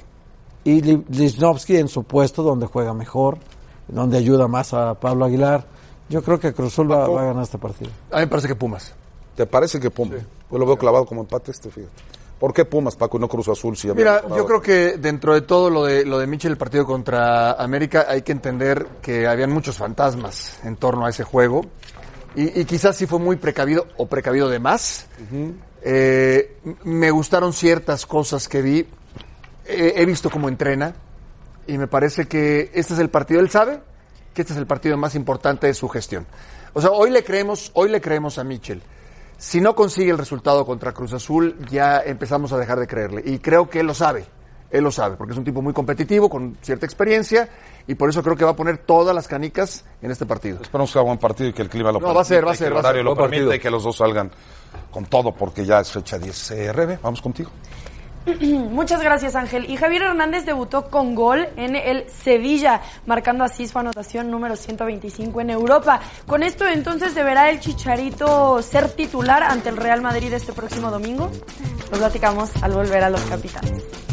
y Li- Lichnowsky en su puesto donde juega mejor, donde ayuda más a Pablo Aguilar. Yo creo que Cruz Azul va, va a ganar este partido. A mí me parece que Pumas. ¿Te parece que Pumas? Pues lo veo clavado como empate este, fíjate. ¿Por qué Pumas, Paco, y no Cruz Azul? Si Mira, yo creo que dentro de todo lo de lo de Michel, el partido contra América, hay que entender que habían muchos fantasmas en torno a ese juego. Y, y quizás sí fue muy precavido o precavido de más. Eh, me gustaron ciertas cosas que vi. Eh, he visto cómo entrena. Y me parece que este es el partido. Él sabe que este es el partido más importante de su gestión. O sea, hoy le creemos, hoy le creemos a Michel. Si no consigue el resultado contra Cruz Azul, ya empezamos a dejar de creerle. Y creo que él lo sabe. Él lo sabe, porque es un tipo muy competitivo, con cierta experiencia, y por eso creo que va a poner todas las canicas en este partido. Esperamos que sea buen partido y que el clima lo No, va a ser, va a que ser, el va a ser. lo partido. y que los dos salgan con todo porque ya es fecha 10. Eh, Rebe, vamos contigo. [CLEARS THROAT] Muchas gracias, Ángel. Y Javier Hernández debutó con gol en el Sevilla, marcando así su anotación número 125 en Europa. Con esto, entonces, ¿deberá el Chicharito ser titular ante el Real Madrid este próximo domingo? Lo platicamos al volver a los capitanes.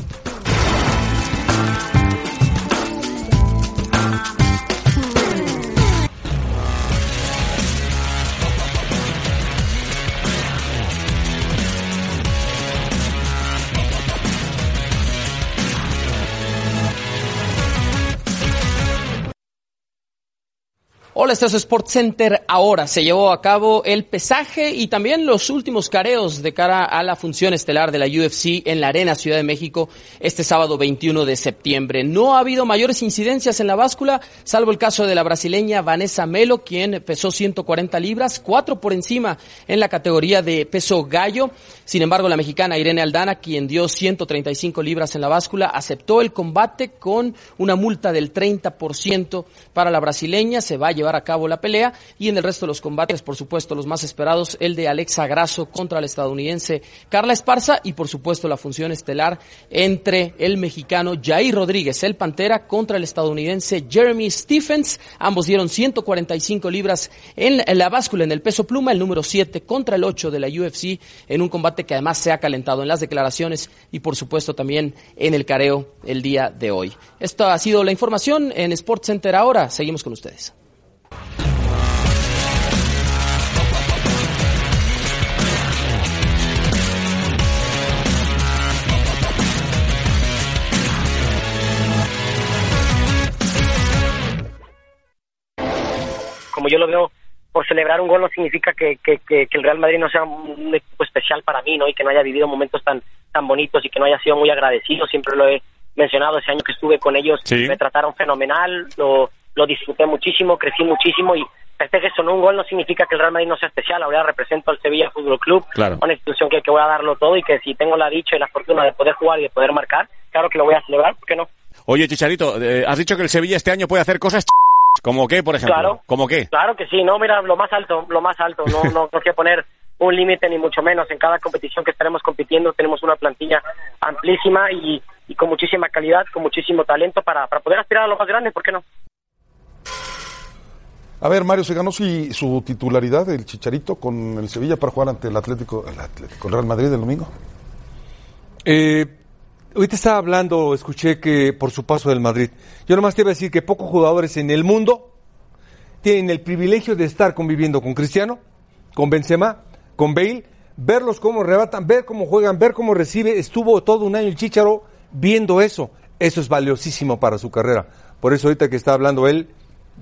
Hola, estás Sport Center ahora. Se llevó a cabo el pesaje y también los últimos careos de cara a la función estelar de la UFC en la Arena Ciudad de México este sábado 21 de septiembre. No ha habido mayores incidencias en la báscula, salvo el caso de la brasileña Vanessa Melo, quien pesó 140 libras, cuatro por encima en la categoría de peso gallo. Sin embargo, la mexicana Irene Aldana, quien dio 135 libras en la báscula, aceptó el combate con una multa del 30% para la brasileña. Se va a llevar a cabo la pelea y en el resto de los combates, por supuesto, los más esperados, el de Alexa Grasso contra la estadounidense Carla Esparza y por supuesto la función estelar entre el mexicano Jair Rodríguez, el Pantera, contra el estadounidense Jeremy Stephens. Ambos dieron 145 libras en la báscula en el peso pluma, el número 7 contra el 8 de la UFC en un combate que además se ha calentado en las declaraciones y por supuesto también en el careo el día de hoy. Esto ha sido la información en Sports Center ahora. Seguimos con ustedes. Como yo lo veo, por celebrar un gol no significa que, que, que, el Real Madrid no sea un equipo especial para mí, ¿no? Y que no haya vivido momentos tan, tan bonitos y que no haya sido muy agradecido. Siempre lo he mencionado, ese año que estuve con ellos me trataron fenomenal, lo, lo disfruté muchísimo, crecí muchísimo y este que sonó un gol no significa que el Real Madrid no sea especial. Ahora represento al Sevilla Fútbol Club, una institución que, que voy a darlo todo y que si tengo la dicha y la fortuna de poder jugar y de poder marcar, claro que lo voy a celebrar, ¿por qué no? Oye, Chicharito, eh, has dicho que el Sevilla este año puede hacer cosas ¿Como qué, por ejemplo? Claro. ¿Cómo qué? Claro que sí, no, mira, lo más alto, lo más alto, no, no, no quiero poner un límite ni mucho menos. En cada competición que estaremos compitiendo tenemos una plantilla amplísima y, y con muchísima calidad, con muchísimo talento para, para poder aspirar a lo más grande, ¿por qué no? A ver, Mario, ¿se ganó su, su titularidad del Chicharito con el Sevilla para jugar ante el Atlético, el Atlético, el Real Madrid el domingo? Eh, Ahorita estaba hablando, escuché que por su paso del Madrid. Yo nomás te iba a decir que pocos jugadores en el mundo tienen el privilegio de estar conviviendo con Cristiano, con Benzema, con Bale, verlos cómo rebatan, ver cómo juegan, ver cómo recibe. Estuvo todo un año el Chicharo viendo eso. Eso es valiosísimo para su carrera. Por eso ahorita que está hablando él,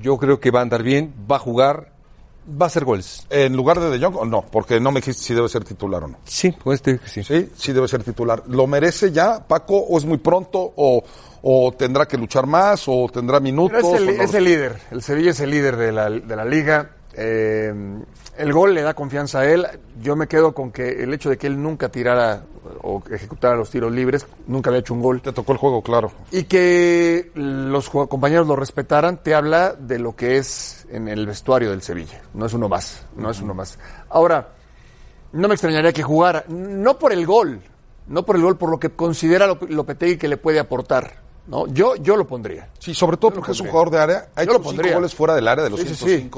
yo creo que va a andar bien, va a jugar, va a hacer goles. ¿En lugar de De Jong o no? Porque no me dijiste si debe ser titular o no. Sí, pues sí. Sí, sí debe ser titular. ¿Lo merece ya, Paco, o es muy pronto, o, o tendrá que luchar más, o tendrá minutos? es, el, o no? es el líder. El Sevilla es el líder de la, de la liga. Eh, el gol le da confianza a él. Yo me quedo con que el hecho de que él nunca tirara o ejecutara los tiros libres, nunca había hecho un gol. Te tocó el juego, claro. Y que los compañeros lo respetaran, te habla de lo que es en el vestuario del Sevilla. No es uno más, no es uno más. Ahora, no me extrañaría que jugara, no por el gol, no por el gol, por lo que considera Lop- Lopetegui que le puede aportar. ¿no? Yo, yo lo pondría. Sí, sobre todo porque es un jugador de área. Ha Yo hecho lo cinco pondría. goles fuera del área de los Sí, sí, sí.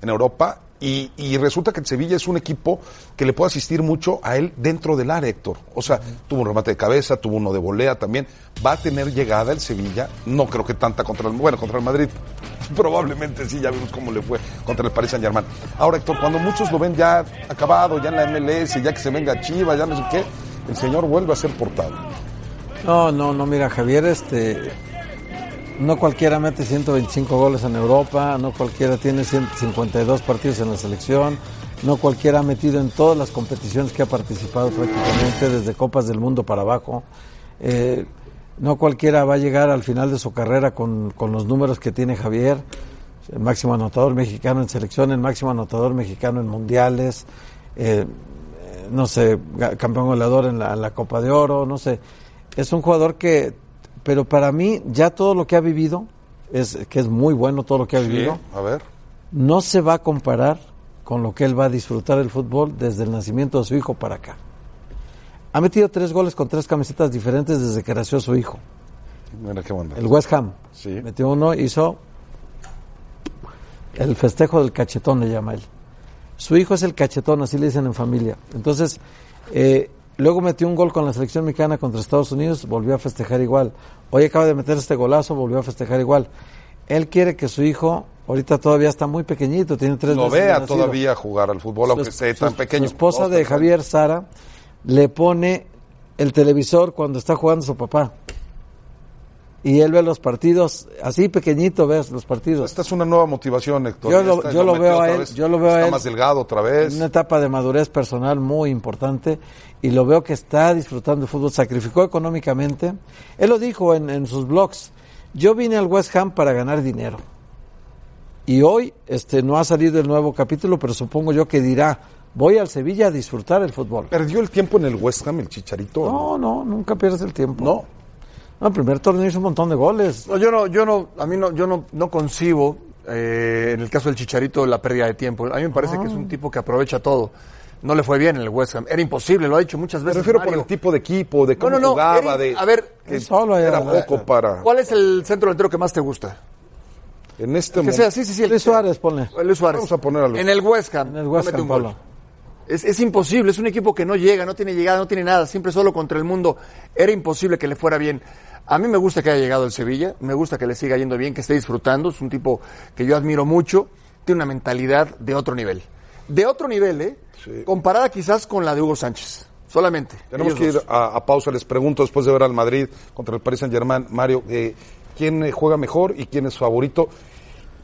105 en Europa. Y, y resulta que el Sevilla es un equipo que le puede asistir mucho a él dentro del área, Héctor. O sea, tuvo un remate de cabeza, tuvo uno de volea también. Va a tener llegada el Sevilla. No creo que tanta contra el, bueno, contra el Madrid. [LAUGHS] Probablemente sí, ya vimos cómo le fue contra el Paris Saint Germain. Ahora, Héctor, cuando muchos lo ven ya acabado, ya en la MLS, ya que se venga Chivas, ya no sé qué, el señor vuelve a ser portado. No, no, no, mira, Javier, este, no cualquiera mete 125 goles en Europa, no cualquiera tiene 152 partidos en la selección, no cualquiera ha metido en todas las competiciones que ha participado prácticamente, desde Copas del Mundo para abajo. Eh, no cualquiera va a llegar al final de su carrera con, con los números que tiene Javier, el máximo anotador mexicano en selección, el máximo anotador mexicano en mundiales, eh, no sé, campeón goleador en la, en la Copa de Oro, no sé. Es un jugador que, pero para mí, ya todo lo que ha vivido, es que es muy bueno todo lo que ha vivido, a ver. no se va a comparar con lo que él va a disfrutar del fútbol desde el nacimiento de su hijo para acá. Ha metido tres goles con tres camisetas diferentes desde que nació su hijo. Mira qué bueno. El West Ham. Sí. Metió uno, hizo el festejo del cachetón, le llama él. Su hijo es el cachetón, así le dicen en familia. Entonces, eh, luego metió un gol con la selección mexicana contra Estados Unidos, volvió a festejar igual. Hoy acaba de meter este golazo, volvió a festejar igual. Él quiere que su hijo, ahorita todavía está muy pequeñito, tiene tres Lo vea todavía jugar al fútbol, aunque es- esté su- tan pequeño. Su esposa de Javier Sara le pone el televisor cuando está jugando su papá. Y él ve los partidos, así pequeñito ves los partidos. Esta es una nueva motivación, Héctor. Yo lo, yo veo a él, vez. yo lo veo a Está él más delgado otra vez. en una etapa de madurez personal muy importante y lo veo que está disfrutando el fútbol, sacrificó económicamente. Él lo dijo en, en sus blogs, yo vine al West Ham para ganar dinero. Y hoy este no ha salido el nuevo capítulo, pero supongo yo que dirá, voy al Sevilla a disfrutar el fútbol. ¿Perdió el tiempo en el West Ham el Chicharito? No, no, nunca pierdes el tiempo. No. No, el primer torneo hizo un montón de goles. No, yo no, yo no, a mí no, yo no, no concibo, eh, en el caso del Chicharito, la pérdida de tiempo. A mí me parece que es un tipo que aprovecha todo. No le fue bien en el West Ham. Era imposible, lo ha dicho muchas Me veces. refiero por el tipo de equipo, de cómo No, no, no, jugaba, era- de a ver, que solo era era- poco para ¿Cuál es el centro delantero que más te gusta? en este El que momento. sea, sí, sí, sí. el Luis. Suárez, ponle. Luis Suárez. Vamos a poner a Luis. En el West Ham. En el West Ham, un gol. Pablo. Es, es imposible, es un equipo que no llega, no tiene llegada, no tiene nada, siempre solo contra el mundo. Era imposible que le fuera bien. A mí me gusta que haya llegado el Sevilla, me gusta que le siga yendo bien, que esté disfrutando, es un tipo que yo admiro mucho, tiene una mentalidad de otro nivel. De otro nivel, ¿eh? Comparada quizás con la de Hugo Sánchez, solamente. Tenemos que ir a pausa. Les pregunto después de ver al Madrid contra el Paris Saint Germain, Mario, eh, ¿quién eh, juega mejor y quién es favorito?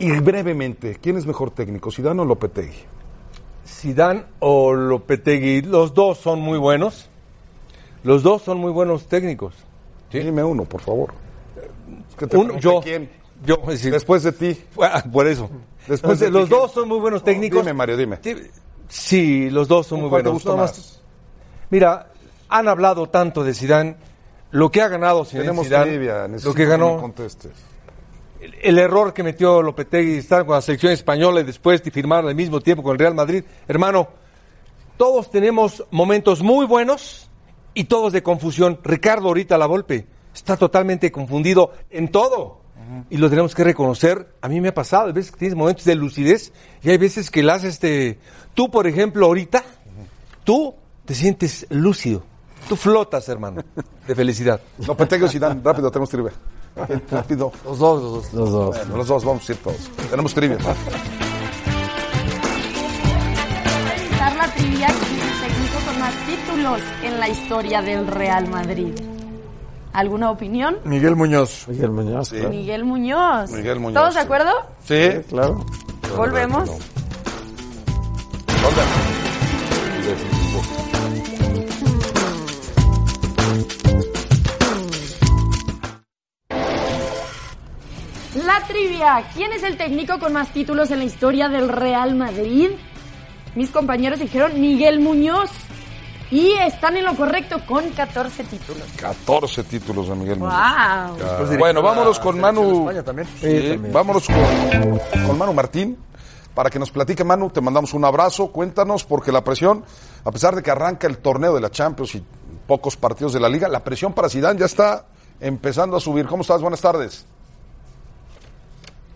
Y brevemente, ¿quién es mejor técnico, Zidane o Lopetegui? Zidane o Lopetegui, los dos son muy buenos. Los dos son muy buenos técnicos. Dime uno, por favor. Es que te Uno, yo, quién. yo, Después de ti. ah, por eso. Después de Entonces, los dos son muy buenos técnicos. Dime, Mario, dime. Sí, los dos son muy ¿Cuál te buenos. gusta más? Mira, han hablado tanto de Zidane, lo que ha ganado Zinedine Tenemos Zidane, trivia, lo que me ganó, contestes. El, el error que metió Lopetegui estar con la selección española y después de firmar al mismo tiempo con el Real Madrid. Hermano, todos tenemos momentos muy buenos y todos de confusión. Ricardo ahorita la Volpe está totalmente confundido en todo. Y lo tenemos que reconocer. A mí me ha pasado, hay veces que tienes momentos de lucidez y hay veces que las este tú por ejemplo ahorita tú te sientes lúcido. Tú flotas, hermano, de felicidad. Lopetegui o Zidane, rápido, tenemos trivia. Rápido. Los dos, los dos. Los dos. Bueno, los dos, vamos a ir todos. Tenemos trivia. Dar la trivia quién es el técnico con más títulos en la historia del Real Madrid. ¿Alguna opinión? Miguel Muñoz. Miguel Muñoz, claro. Miguel Muñoz. Miguel Muñoz, ¿Todos de sí. acuerdo? Sí. Claro. Volvemos. Trivia. ¿Quién es el técnico con más títulos en la historia del Real Madrid? Mis compañeros dijeron Miguel Muñoz. Y están en lo correcto con 14 títulos. 14 títulos de Miguel Muñoz. ¡Wow! Pues Bueno, vámonos con Manu. España también. Sí, vámonos con, con Manu Martín para que nos platique. Manu, te mandamos un abrazo. Cuéntanos, porque la presión, a pesar de que arranca el torneo de la Champions y pocos partidos de la Liga, la presión para Zidane ya está empezando a subir. ¿Cómo estás? Buenas tardes.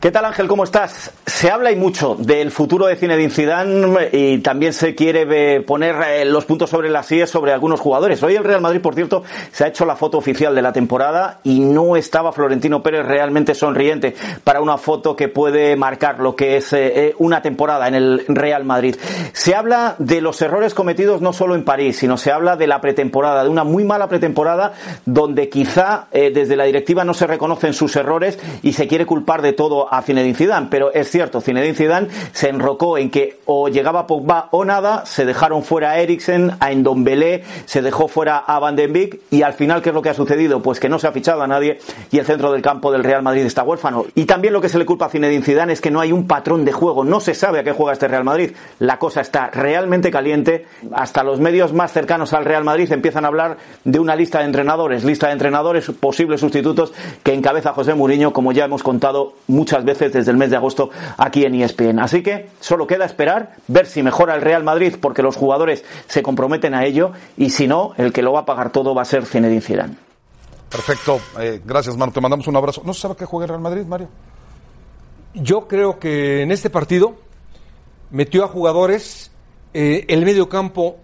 ¿Qué tal Ángel? ¿Cómo estás? Se habla y mucho del futuro de Zinedine Zidane y también se quiere eh, poner eh, los puntos sobre las sillas sobre algunos jugadores. Hoy el Real Madrid, por cierto, se ha hecho la foto oficial de la temporada y no estaba Florentino Pérez realmente sonriente para una foto que puede marcar lo que es eh, eh, una temporada en el Real Madrid. Se habla de los errores cometidos no solo en París, sino se habla de la pretemporada, de una muy mala pretemporada donde quizá eh, desde la directiva no se reconocen sus errores y se quiere culpar de todo a Zinedine Zidane, pero es cierto, Zinedine Zidane se enrocó en que o llegaba Pogba o nada, se dejaron fuera a Eriksen, a Endombele, se dejó fuera a Van den Beek y al final ¿qué es lo que ha sucedido? Pues que no se ha fichado a nadie y el centro del campo del Real Madrid está huérfano. Y también lo que se le culpa a Zinedine Zidane es que no hay un patrón de juego, no se sabe a qué juega este Real Madrid. La cosa está realmente caliente, hasta los medios más cercanos al Real Madrid empiezan a hablar de una lista de entrenadores, lista de entrenadores, posibles sustitutos que encabeza José Mourinho, como ya hemos contado muchas veces desde el mes de agosto aquí en ESPN. Así que solo queda esperar, ver si mejora el Real Madrid porque los jugadores se comprometen a ello y si no, el que lo va a pagar todo va a ser Zinedine Zidane. Perfecto. Eh, gracias, Manu. Te mandamos un abrazo. ¿No se sabe qué juega el Real Madrid, Mario? Yo creo que en este partido metió a jugadores eh, el medio campo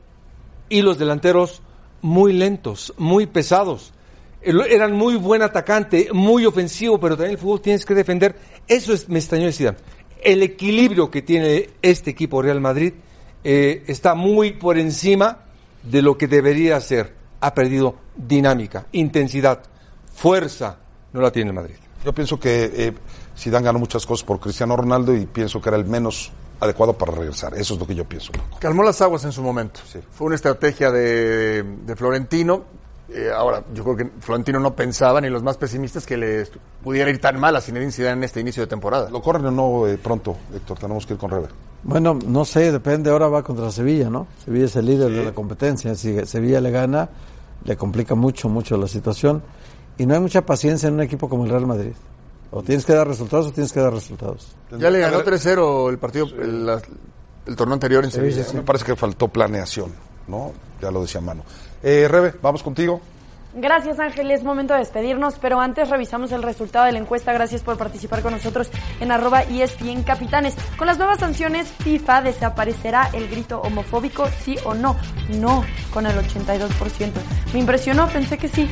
y los delanteros muy lentos, muy pesados. Eran muy buen atacante, muy ofensivo, pero también el fútbol tienes que defender. Eso es, me extrañó de Zidane. El equilibrio que tiene este equipo Real Madrid eh, está muy por encima de lo que debería ser. Ha perdido dinámica, intensidad, fuerza, No la tiene el Madrid. Yo pienso que eh, Zidane ganó muchas cosas por Cristiano Ronaldo y pienso que era el menos adecuado para regresar. Eso es lo que yo pienso. Calmó las aguas en su momento. Fue una estrategia de, de Florentino. Eh, ahora, yo creo que Florentino no pensaba, ni los más pesimistas, que le pudiera ir tan mal a Zinedine Zidane en este inicio de temporada. ¿Lo corren o no eh, pronto, Héctor? Tenemos que ir con Rever. Bueno, no sé, depende. Ahora va contra Sevilla, ¿no? Sevilla es el líder de la competencia. Si Sevilla le gana, le complica mucho, mucho la situación. Y no hay mucha paciencia en un equipo como el Real Madrid. O tienes que dar resultados o tienes que dar resultados. Ya le ganó 3-0 el partido, el, la- el torneo anterior en Sevilla. sí. Me parece que faltó planeación, ¿no? Ya lo decía Mano. Eh, Rebe, vamos contigo. Gracias Ángel, es momento de despedirnos, pero antes revisamos el resultado de la encuesta. Gracias por participar con nosotros en arroba ESPN Capitanes. Con las nuevas sanciones FIFA desaparecerá el grito homofóbico, sí o no. No, con el 82%. Me impresionó, pensé que sí.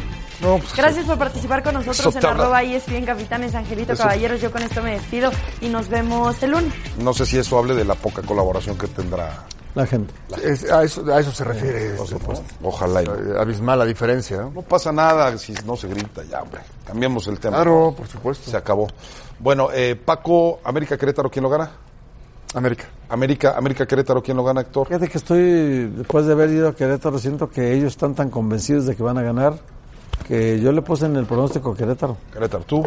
Gracias por participar con nosotros en arroba ESPN Capitanes. Angelito Eso- Caballeros, yo con esto me despido y nos vemos el lunes. No sé si eso hable de la poca colaboración que tendrá. La gente. Es- a, eso, a eso se refiere. Por este. Ojalá. y no. Abismal la diferencia. ¿no? No pasa nada si no se grita ya, hombre. Cambiamos el tema. Claro, por supuesto. Se acabó. Bueno, eh, Paco, América Querétaro, ¿quién lo gana? América. América, América Querétaro, ¿quién lo gana, Héctor? Fíjate que estoy, después de haber ido a Querétaro, siento que ellos están tan convencidos de que van a ganar que yo le puse en el pronóstico Querétaro. Querétaro, tú.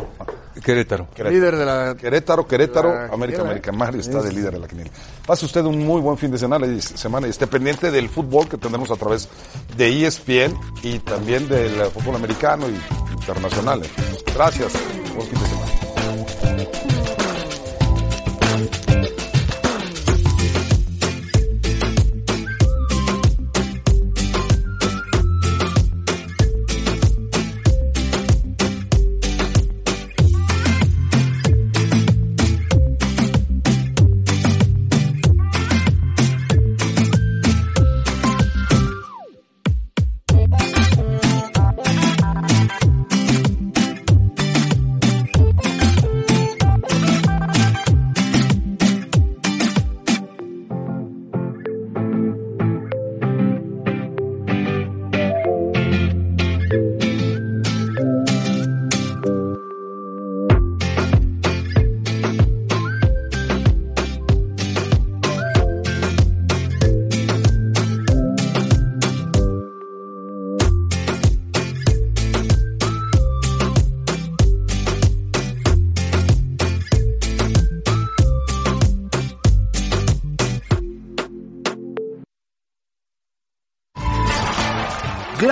Querétaro. Líder de la. Querétaro, Querétaro, La América, América. ¿eh? Mario está Sí. de líder de la quiniela. Pase usted un muy buen fin de semana y, semana y esté pendiente del fútbol que tendremos a través de ESPN y también del fútbol americano y internacional. Gracias. Buen fin de semana.